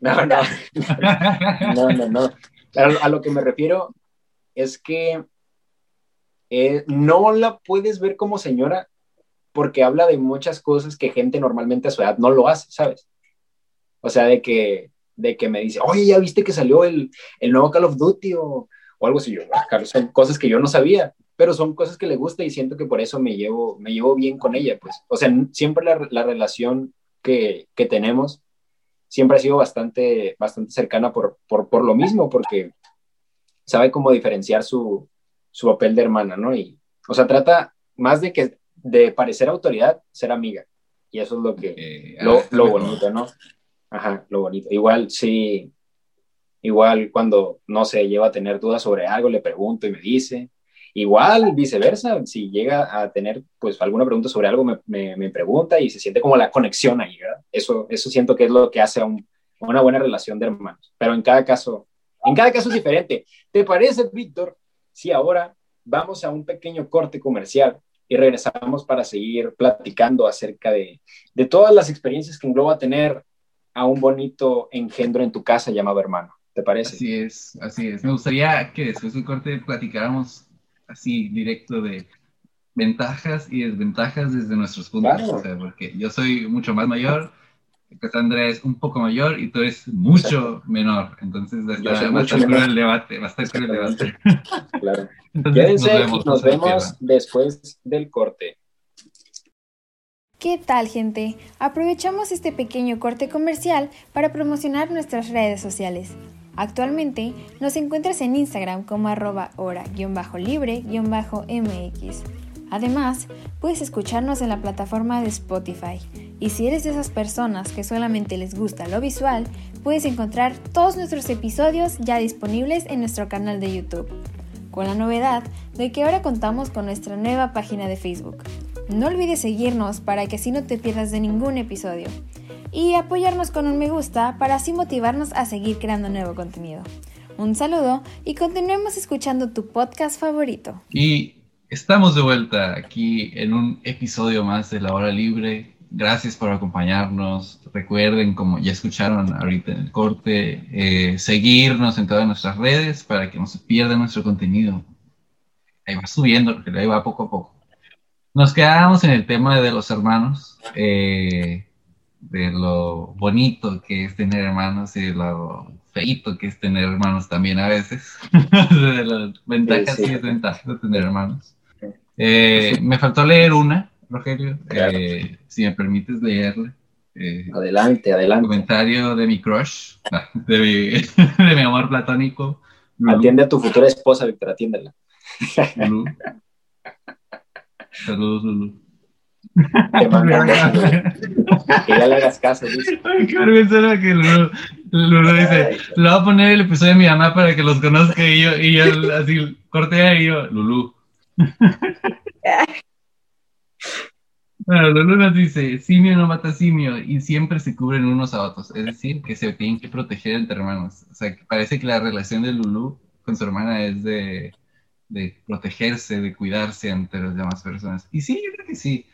No, no, [laughs] no, no, no. A, lo que me refiero es que eh, no la puedes ver como señora porque habla de muchas cosas que gente normalmente a su edad no lo hace, ¿sabes? O sea, de que, de que me dice, oye, ¿ya viste que salió el, el nuevo Call of Duty? O, algo así. Yo, ah, Carlos, son cosas que yo no sabía, pero son cosas que le gusta y siento que por eso me llevo, me llevo bien con ella, pues. O sea, siempre la, la relación que, que, tenemos siempre ha sido bastante, bastante cercana por, por, por, lo mismo, porque sabe cómo diferenciar su, su papel de hermana, ¿no? Y, o sea, trata más de que de parecer autoridad, ser amiga. Y eso es lo que, eh, lo, ah, lo bonito, ¿no? Ajá, lo bonito. Igual, sí, Igual cuando, no sé, lleva a tener dudas sobre algo, le pregunto y me dice. Igual viceversa, si llega a tener pues alguna pregunta sobre algo, me, me, pregunta y se siente como la conexión ahí, ¿verdad? Eso, eso siento que es lo que hace a una buena relación de hermanos. Pero en cada caso, en cada caso es diferente. ¿Te parece, Víctor, si ahora vamos a un pequeño corte comercial y regresamos para seguir platicando acerca de, de todas las experiencias que engloba tener a un bonito engendro en tu casa llamado hermano? ¿Te parece? Así es, así es. Me gustaría que después del corte platicáramos así directo de ventajas y desventajas desde nuestros puntos. porque yo soy mucho más mayor, Cassandra es un poco mayor y tú eres mucho menor. Entonces va a estar con el debate. Va a estar el debate. [laughs] Claro. Entonces, nos vemos, nos vemos después del corte. ¿Qué tal gente? Aprovechamos este pequeño corte comercial para promocionar nuestras redes sociales. Actualmente nos encuentras en Instagram como arroba hora-libre-mx. Además, puedes escucharnos en la plataforma de Spotify. Y si eres de esas personas que solamente les gusta lo visual, puedes encontrar todos nuestros episodios ya disponibles en nuestro canal de YouTube. Con la novedad de que ahora contamos con nuestra nueva página de Facebook. No olvides seguirnos para que así no te pierdas de ningún episodio y apoyarnos con un me gusta para así motivarnos a seguir creando nuevo contenido. Un saludo y continuemos escuchando tu podcast favorito. Y estamos de vuelta aquí en un episodio más de La Hora Libre. Gracias por acompañarnos. Recuerden, como ya escucharon ahorita en el corte, eh, seguirnos en todas nuestras redes para que no se pierda nuestro contenido. Ahí va subiendo, porque ahí va poco a poco. Nos quedamos en el tema de los hermanos. Eh, de lo bonito que es tener hermanos y de lo feito que es tener hermanos también a veces, [laughs] de las ventajas y desventajas de tener hermanos. Eh, me faltó leer una, Rogelio, eh, si me permites leerle. Eh, adelante, adelante. Comentario de mi crush, [laughs] de mi, [laughs] de mi amor platónico. Atiende a tu futura esposa, Víctor, atiéndela. Saludos, Lulu [laughs] que ya le hagas caso, dice. [laughs] Ay, qué vergüenza que Lulu, dice, le voy a poner el episodio de mi mamá para que los conozca y yo, y yo así cortea y yo, Lulu. Bueno, Lulu nos dice, simio no mata simio y siempre se cubren unos a otros, es decir, que se tienen que proteger entre hermanos. O sea, que parece que la relación de Lulu con su hermana es de de protegerse, de cuidarse ante las demás personas. Y sí, yo creo que sí,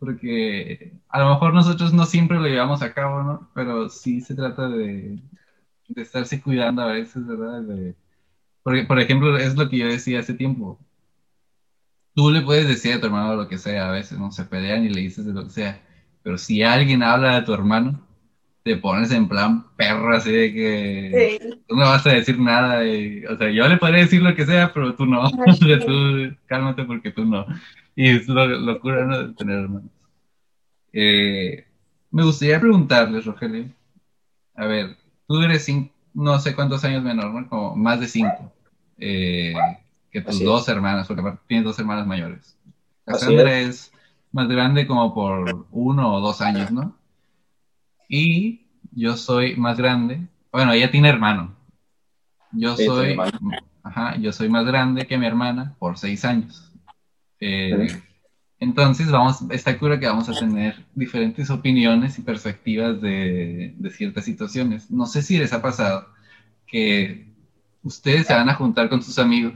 porque a lo mejor nosotros no siempre lo llevamos a cabo, ¿no? Pero sí se trata de, de estarse cuidando a veces, ¿verdad? De, porque, por ejemplo, es lo que yo decía hace tiempo. Tú le puedes decir a tu hermano lo que sea, a veces no se pelean y le dices de lo que sea, pero si alguien habla de tu hermano, te pones en plan perro, así de que tú no vas a decir nada. o sea, yo le podría decir lo que sea, pero tú no. [laughs] tú cálmate porque tú no. Y es lo, locura ¿no? de tener hermanos. Eh, me gustaría preguntarles, Rogelio. A ver, tú eres no sé cuántos años menor, ¿no? Como más de cinco. Eh, que tus dos hermanas, porque tienes dos hermanas mayores. Cassandra es más grande como por uno o dos años, ¿no? Y yo soy más grande. Bueno, ella tiene hermano. Yo soy, ajá, yo soy más grande que mi hermana por seis años. Eh, entonces, vamos, está cura que vamos a tener diferentes opiniones y perspectivas de, de, ciertas situaciones. No sé si les ha pasado que ustedes se van a juntar con sus amigos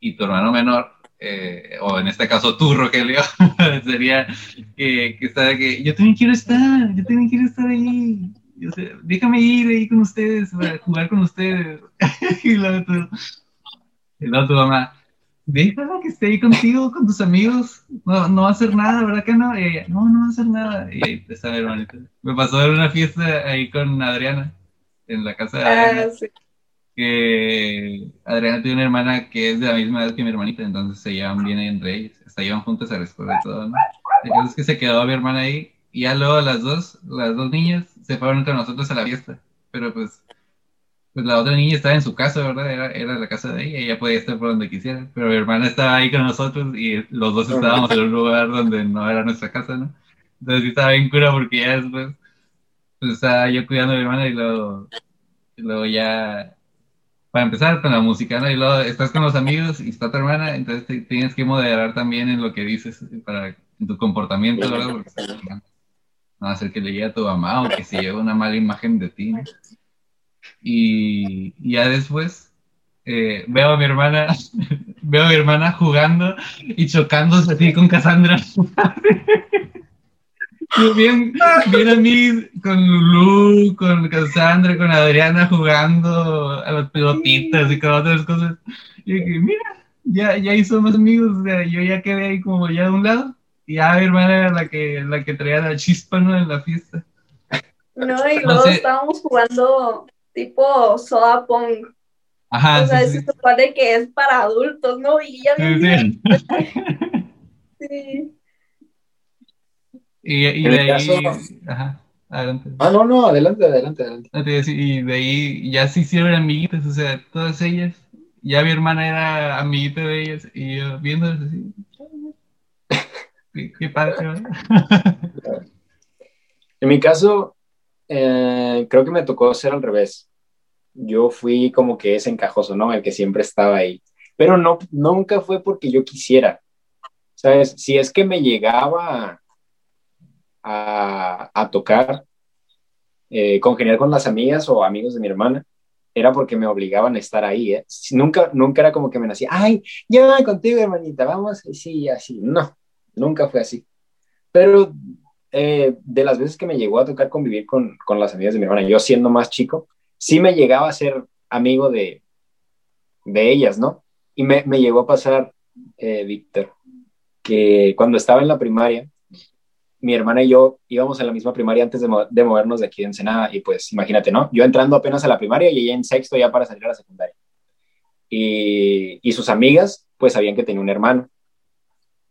y tu hermano menor eh, o en este caso tú, Rogelio, [laughs] sería que, que, está, que yo también quiero estar, yo también quiero estar ahí. déjame ir ahí con ustedes, para jugar con ustedes. [laughs] y luego tu, y luego tu mamá, déjala que esté ahí contigo, con tus amigos. No, no va a hacer nada, ¿verdad que no? Y ella, no, no va a hacer nada. Y ahí está hermanita. Me pasó en una fiesta ahí con Adriana, en la casa de Adriana. Ah, sí que Adriana tiene una hermana que es de la misma edad que mi hermanita, entonces se llevan bien entre ellos, hasta iban juntas a la escuela y todo, ¿no? Entonces que se quedó mi hermana ahí y ya luego las dos, las dos niñas se fueron con nosotros a la fiesta, pero pues, pues la otra niña estaba en su casa, ¿verdad? Era, era la casa de ella, ella podía estar por donde quisiera, pero mi hermana estaba ahí con nosotros y los dos estábamos en un lugar donde no era nuestra casa, ¿no? Entonces sí estaba bien cura porque ya después, pues estaba yo cuidando a mi hermana y luego, y luego ya para empezar con la música, ¿no? Y luego estás con los amigos y está tu hermana, entonces tienes que moderar también en lo que dices, para en tu comportamiento, ¿verdad? Porque no va a ser que le llegue a tu mamá o que se lleve una mala imagen de ti, ¿no? Y, ya después eh, veo a mi hermana, [laughs] veo a mi hermana jugando y chocándose así con Cassandra. [laughs] bien, bien a mí con Lulu, con Cassandra, con Adriana jugando a las pelotitas y con otras cosas. Y dije, mira, ya, ya hizo más amigos, o sea, yo ya quedé ahí como ya de un lado. Y ya mi hermana era la que, la que traía la chispa, ¿no? En la fiesta. No, y luego estábamos jugando tipo soda pong. Ajá, o sea, se supone que es para adultos, ¿no? Y ya sí, [laughs] sí. Y, y de ahí. Ajá, adelante. Ah, no, no, adelante, adelante, adelante. Y de ahí ya se hicieron amiguitas, o sea, todas ellas. Ya mi hermana era amiguita de ellas y yo viéndolas así. [laughs] Qué, padre, En mi caso, eh, creo que me tocó ser al revés. Yo fui como que ese encajoso, ¿no? El que siempre estaba ahí. Pero no, nunca fue porque yo quisiera. ¿Sabes? Si es que me llegaba a, tocar, eh, congeniar con las amigas o amigos de mi hermana, era porque me obligaban a estar ahí. ¿eh? Nunca, nunca era como que me nacía, ay, ya contigo, hermanita, vamos, sí, así. No, nunca fue así. Pero eh, de las veces que me llegó a tocar convivir con, con, las amigas de mi hermana, yo siendo más chico, sí me llegaba a ser amigo de, de ellas, ¿no? Y me, me llegó a pasar, eh, Víctor, que cuando estaba en la primaria, mi hermana y yo íbamos a la misma primaria antes de, movernos de aquí de Ensenada y pues imagínate, ¿no? Yo entrando apenas a la primaria y ella en sexto ya para salir a la secundaria. Y, y, sus amigas pues sabían que tenía un hermano.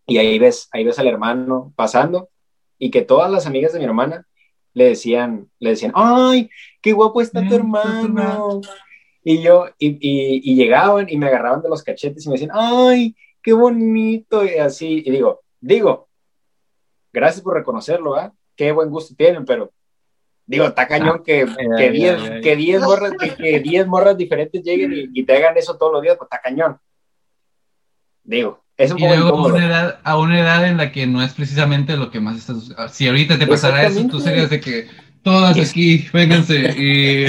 Y ahí ves, ahí ves al hermano pasando y que todas las amigas de mi hermana le decían, le decían, ay, qué guapo está tu hermano. Y yo, y, y, llegaban y me agarraban de los cachetes y me decían, ay, qué bonito. Y así, y digo, digo, gracias por reconocerlo, ¿ah? Qué buen gusto tienen, pero digo, está cañón que 10 que diez morras, que, diez morras diferentes lleguen y, te hagan eso todos los días, pues está cañón. Digo, es un poco a una, edad, a una edad en la que no es precisamente lo que más estás. Si ahorita te pasará eso, tú serías de que todas aquí, vénganse. Y...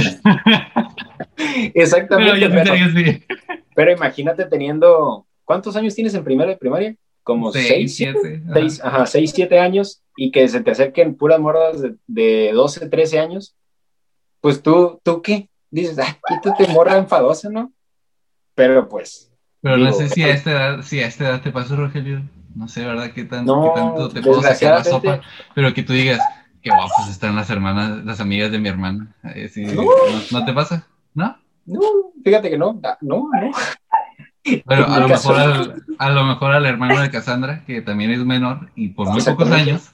[laughs] Exactamente. Pero, Pero imagínate teniendo, ¿cuántos años tienes en primero de primaria? Como Seis, seis, siete, ajá. seis, ajá, seis, siete años y que se te acerquen puras morras de, de 12, 13 años, pues tú, ¿tú qué? Dices, ah, quítate morra enfadosa, ¿no? Pero pues, Pero no sé si a pero- esta edad, si a esta edad te pasó, Rogelio. No sé, ¿verdad? ¿Qué, tan, No, qué tanto te puedo sacar la sopa? Pero que tú digas, qué guapas están las hermanas, las amigas de mi hermana. Eh, sí, No. ¿no, ¿no te pasa? ¿No? no, fíjate que no, ah, no, no. Bueno, En a lo, mejor al, a lo mejor al hermano de Cassandra, que también es menor y por muy pocos años.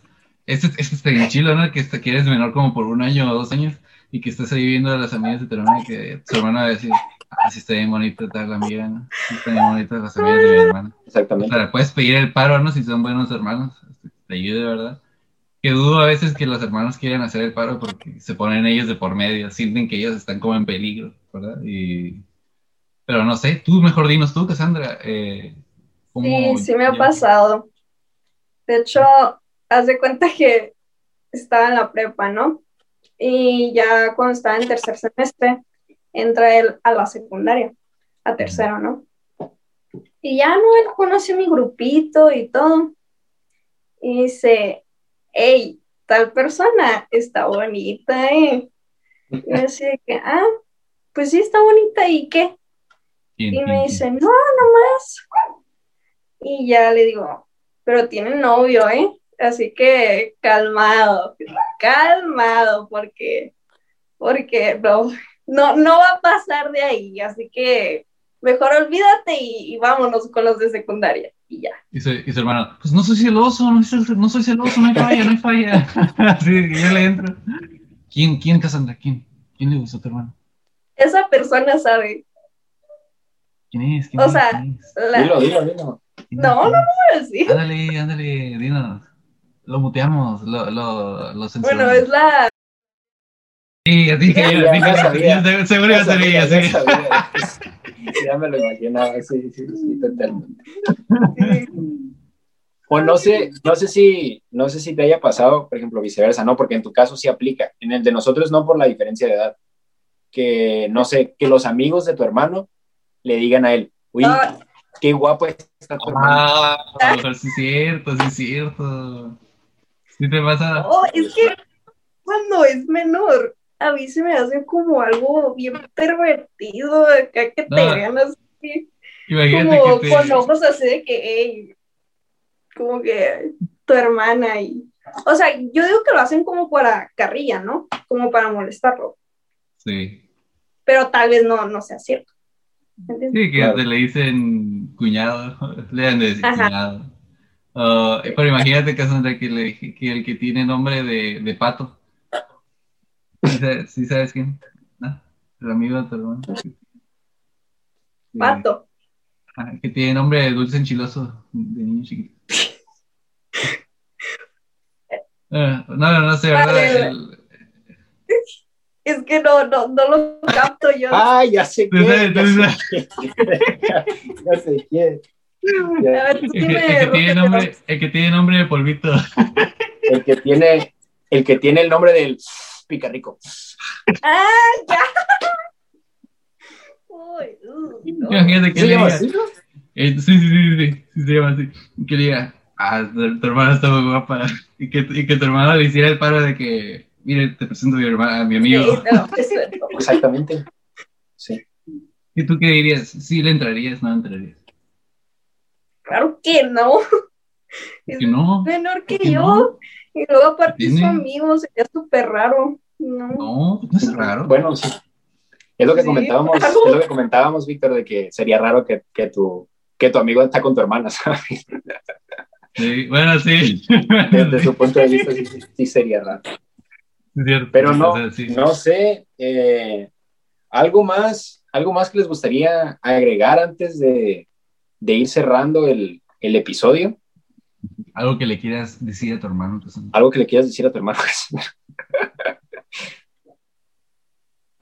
Este, este está bien chilo, ¿no? Que, este, que eres menor como por un año o dos años y que estás ahí viendo a las amigas de tu hermana y que tu hermana va a decir, ah, sí está bien bonita tal amiga, ¿no? Sí está bien bonita las amigas de mi hermana. O Exactamente. sea, puedes pedir el paro, ¿no? Si son buenos hermanos, este, te ayude, ¿verdad? Que dudo a veces que los hermanos quieren hacer el paro porque se ponen ellos de por medio, sienten que ellos están como en peligro, ¿verdad? Y... Pero no sé, tú mejor dinos tú, Cassandra. Eh, ¿cómo Sí, sí me ha pasado. De hecho, haz de cuenta que estaba en la prepa, ¿no? Y ya cuando estaba en tercer semestre, entra él a la secundaria, a tercero, ¿no? Y ya no, él conoce mi grupito y todo. Y dice, hey, tal persona está bonita, ¿eh? Y yo decía que, ah, pues sí está bonita, ¿y qué? ¿Quién, Y me dice, no, nomás. Y ya le digo, pero tiene novio, ¿eh? Así que calmado, calmado, porque, porque no, no, no va a pasar de ahí. Así que mejor olvídate y, y vámonos con los de secundaria. Y ya. Y su, y su hermano, pues no soy celoso, no soy, no soy celoso, no hay falla, no hay falla. [laughs] Así que yo le entro. ¿Quién, quién, Cassandra? ¿Quién? ¿Quién le gustó a tu hermano? Esa persona sabe. ¿Quién es? ¿Quién O es? sea, ¿Quién es? la- Dilo, dilo, dilo. ¿Quién no, no, ¿Quién es? no, sí. Ándale, ándale, dinos. Lo muteamos, lo, lo, lo censuramos. Bueno, es la. Sí, dije yo, Ya, dije ya yo, sabía. yo seguro iba a ser ella, ya sí. sabía. [laughs] Ya me lo imaginaba, sí, sí, sí, totalmente. [laughs] O no sé, no sé si, no sé si te haya pasado, por ejemplo, viceversa, ¿no? Porque en tu caso sí aplica. En el de nosotros no por la diferencia de edad. Que, no sé, que los amigos de tu hermano le digan a él, uy, Ah. qué guapo está tu hermano. Ah, sí es cierto, sí es cierto. ¿Sí te pasa? Oh, es que cuando es menor, a mí se me hace como algo bien pervertido, acá que te vean así, Imagínate como que te... con ojos así de que, hey, como que tu hermana y... O sea, yo digo que lo hacen como para carrilla, ¿no? Como para molestarlo, Sí. pero tal vez no, no sea cierto. ¿Entiendes? Sí, que Claro. te le dicen cuñado, [laughs] le han de decir Ajá. cuñado. Ah, pero imagínate, Cassandra, que, le, que el que tiene nombre de, de pato. ¿Sí sabes, sí sabes quién? ¿No? El amigo de tu hermano. Sí. Pato. Ah, que tiene nombre de dulce enchiloso de niño chiquito. Ah, [laughs] no, no, no sé, ¿verdad? Vale. El- Es que no, no, no lo capto yo. Ah, [laughs] ya sé quién. Ya sé quién. Ya sé quién. A Ya. ver, tú el, que, dime, el que tiene Rogelio. nombre, el que tiene nombre de polvito. [laughs] El que tiene, el que tiene el nombre del picarrico. Ah, ya. [laughs] Uy, uh, no. Imagínate que ¿Se le llama diga, así, no? eh, sí, sí, sí, sí, sí, se llama así. Que le diga, ah, tu, tu hermana está muy guapa. [laughs] Y que, y que tu hermano le hiciera el paro de que, mire, te presento a mi, hermana, a mi amigo. Sí, no, [laughs] es. Exactamente. Sí. ¿Y tú qué dirías? ¿Sí le entrarías? ¿No entrarías? Claro que no. Es Que no. menor que ¿Por qué yo. no? Y luego aparte ¿Tiene? su amigo, sería súper raro. No. No, no es raro. Bueno, sí. Es lo que Sí, comentábamos, claro. [laughs] es lo que comentábamos, Víctor, de que sería raro que, que tu, que tu amigo está con tu hermana, ¿sabes? Sí, bueno, sí. Desde su punto de vista, sí, sería raro. Cierto. Pero no, O sea, sí. no sé, eh, algo más, algo más que les gustaría agregar antes de, de ir cerrando el, el episodio, Algo que le quieras decir a tu hermano. Algo que le quieras decir a tu hermano. [laughs]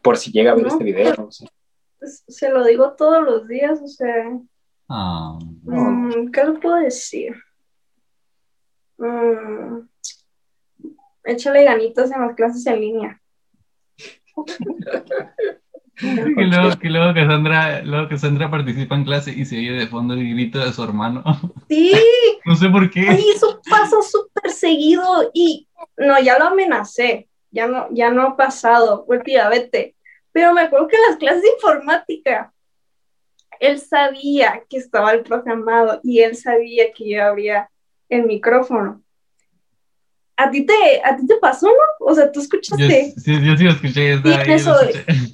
Por si llega a ver No. este video, no sé. Pues, Se lo digo todos los días, o sea, Ah, mm, ¿qué le puedo decir? Mm, échale ganitas en las clases en línea. [laughs] [laughs] que, luego, que luego Cassandra, luego Cassandra participa en clase y se oye de fondo el grito de su hermano. [laughs] Sí. no sé por qué. Ay, eso pasa súper seguido y no, ya lo amenacé, ya no, ya no ha pasado, vuelta vete. Pero me acuerdo que en las clases de informática, él sabía que estaba el programado y él sabía que yo abría el micrófono. ¿A ti te, a ti te pasó, no? O sea, tú escuchaste. Yo, sí, yo sí lo escuché. y eso,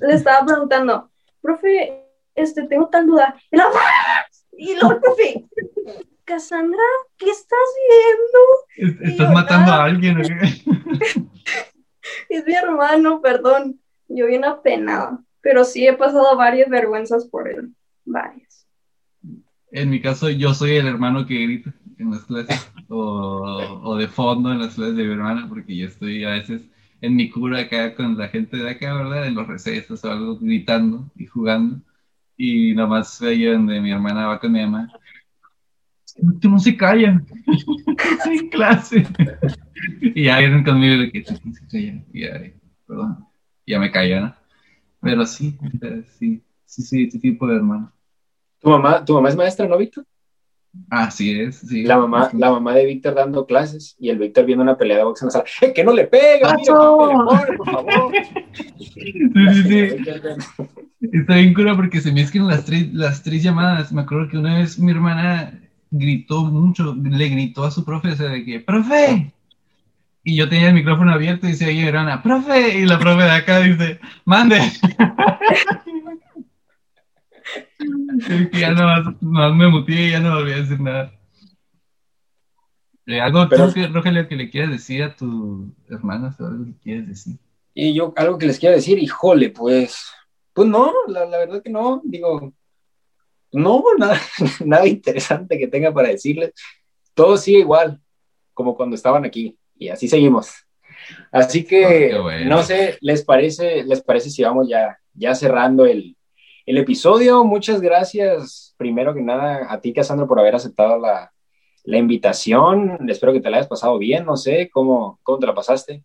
le estaba preguntando, profe, este, tengo tal duda. Y, la, y luego, profe, Cassandra, ¿qué estás viendo? ¿Estás matando a alguien? [laughs] es mi hermano, perdón. Yo bien apenada. Pero sí he pasado varias vergüenzas por él. Varias. En mi caso, yo soy el hermano que grita en las clases o, o, de fondo en las clases de mi hermana, porque yo estoy a veces en mi cura acá con la gente de acá, ¿verdad? En los recesos o algo, gritando y jugando. Y nomás veo donde mi hermana va con mi mamá. Que no se callan [laughs] en clase. y ya vienen conmigo de que se callan. Y ya, perdón, ya me callan, ¿no? Pero sí, sí, sí, sí, este tipo de hermano. ¿Tu mamá, ¿Tu mamá es maestra, no, Víctor? Así es, sí. La mamá, la mamá de Víctor dando clases y el Víctor viendo una pelea de box en la sala. ¡Eh, ¡Que no le pega! ¡Mira, pone, por favor! Sí, sí, sí. Está bien cura porque se mezclan las tres, las tres llamadas. Me acuerdo que una vez mi hermana gritó mucho, le gritó a su profe, o sea, de que, ¡profe! Y yo tenía el micrófono abierto y decía, mi hermana, ¡profe! Y la profe de acá dice, ¡mande! [laughs] [laughs] ya no, no, me muteé y ya no volví a decir nada. Eh, ¿Algo, Pero, que, Rogelio, que le quieras decir a tu hermana? o algo que quieres decir? Y yo, algo que les quiero decir, híjole, pues, pues no, la, la verdad que no, digo, no, nada, [laughs] nada interesante que tenga para decirles. Todo sigue igual, como cuando estaban aquí, y así seguimos. Así que, oh, bueno. no sé, ¿les parece, les parece si vamos ya, ya cerrando el, el episodio. Muchas gracias, primero que nada, a ti, Cassandra, por haber aceptado la, la invitación. Espero que te la hayas pasado bien, no sé, ¿cómo, cómo te la pasaste?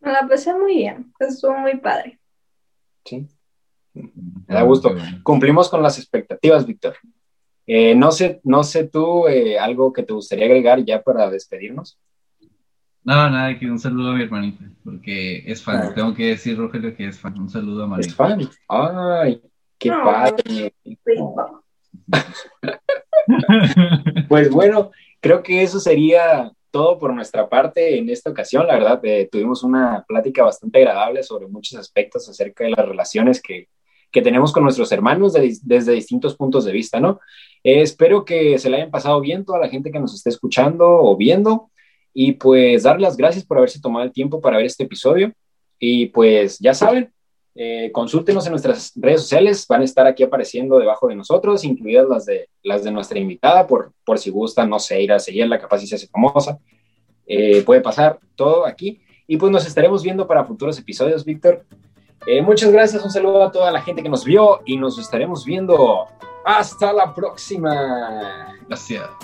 Me la pasé muy bien, estuvo muy padre. Sí, me da gusto. Cumplimos con las expectativas, Víctor. Eh, no, sé, no sé tú, eh, algo que te gustaría agregar ya para despedirnos. No, nada, que un saludo a mi hermanita, porque es fan. Ah. Tengo que decir, Rogelio, que es fan. Un saludo a María. Es fan. Ay, qué no, padre. [laughs] pues bueno, creo que eso sería todo por nuestra parte en esta ocasión. La verdad, eh, tuvimos una plática bastante agradable sobre muchos aspectos acerca de las relaciones que, que tenemos con nuestros hermanos de, desde distintos puntos de vista, ¿no? Eh, espero que se le hayan pasado bien toda la gente que nos esté escuchando o viendo. Y pues dar las gracias por haberse tomado el tiempo para ver este episodio. Y pues ya saben, eh, consúltenos en nuestras redes sociales, van a estar aquí apareciendo debajo de nosotros, incluidas las de, las de nuestra invitada, por, por si gustan, no sé, ir a seguirla, capaz si se hace famosa. Eh, puede pasar todo aquí. Y pues nos estaremos viendo para futuros episodios, Víctor. Eh, muchas gracias, un saludo a toda la gente que nos vio y nos estaremos viendo. Hasta la próxima. Gracias.